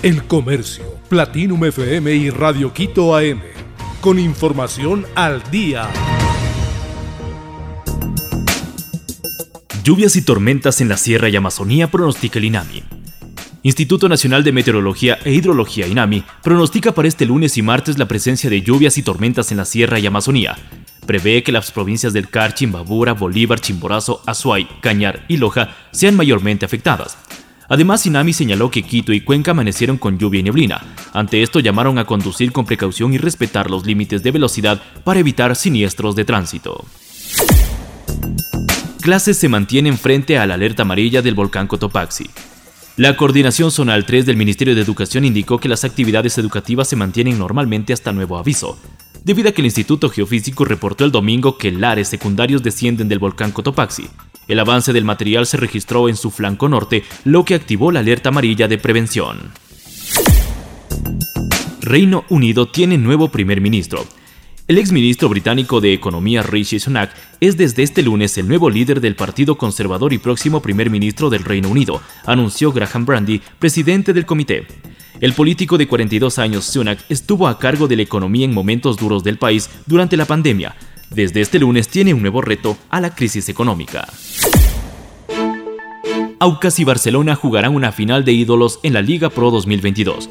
El Comercio, Platinum FM y Radio Quito AM. Con información al día. Lluvias y tormentas en la Sierra y Amazonía pronostica el INAMI. Instituto Nacional de Meteorología e Hidrología INAMI pronostica para este lunes y martes la presencia de lluvias y tormentas en la Sierra y Amazonía. Prevé que las provincias del Car, Chimbabura, Bolívar, Chimborazo, Azuay, Cañar y Loja sean mayormente afectadas. Además, Inami señaló que Quito y Cuenca amanecieron con lluvia y neblina. Ante esto llamaron a conducir con precaución y respetar los límites de velocidad para evitar siniestros de tránsito. Clases se mantienen frente a la alerta amarilla del volcán Cotopaxi. La Coordinación Zonal 3 del Ministerio de Educación indicó que las actividades educativas se mantienen normalmente hasta nuevo aviso, debido a que el Instituto Geofísico reportó el domingo que lares secundarios descienden del volcán Cotopaxi, el avance del material se registró en su flanco norte, lo que activó la alerta amarilla de prevención. Reino Unido tiene nuevo primer ministro. El exministro británico de Economía Rishi Sunak es desde este lunes el nuevo líder del Partido Conservador y próximo primer ministro del Reino Unido, anunció Graham Brandy, presidente del comité. El político de 42 años, Sunak, estuvo a cargo de la economía en momentos duros del país durante la pandemia, desde este lunes tiene un nuevo reto a la crisis económica. Aucas y Barcelona jugarán una final de ídolos en la Liga Pro 2022.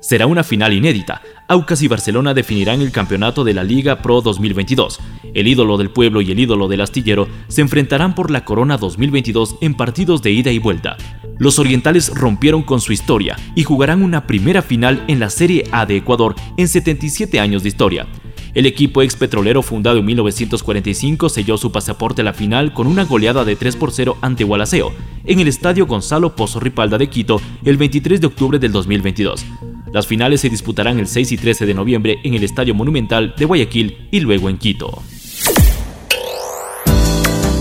Será una final inédita. Aucas y Barcelona definirán el campeonato de la Liga Pro 2022. El ídolo del pueblo y el ídolo del astillero se enfrentarán por la Corona 2022 en partidos de ida y vuelta. Los orientales rompieron con su historia y jugarán una primera final en la Serie A de Ecuador en 77 años de historia. El equipo ex petrolero fundado en 1945 selló su pasaporte a la final con una goleada de 3 por 0 ante Gualaceo en el Estadio Gonzalo Pozo Ripalda de Quito el 23 de octubre del 2022. Las finales se disputarán el 6 y 13 de noviembre en el Estadio Monumental de Guayaquil y luego en Quito.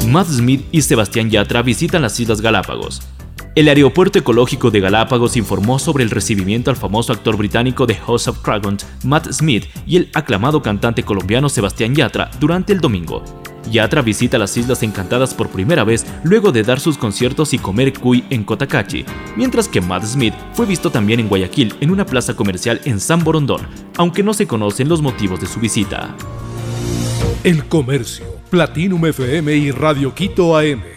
Matt Smith y Sebastián Yatra visitan las Islas Galápagos. El Aeropuerto Ecológico de Galápagos informó sobre el recibimiento al famoso actor británico de House of Dragons, Matt Smith, y el aclamado cantante colombiano Sebastián Yatra durante el domingo. Yatra visita las Islas Encantadas por primera vez luego de dar sus conciertos y comer cuy en Cotacachi, mientras que Matt Smith fue visto también en Guayaquil en una plaza comercial en San Borondón, aunque no se conocen los motivos de su visita. El Comercio, Platinum FM y Radio Quito AM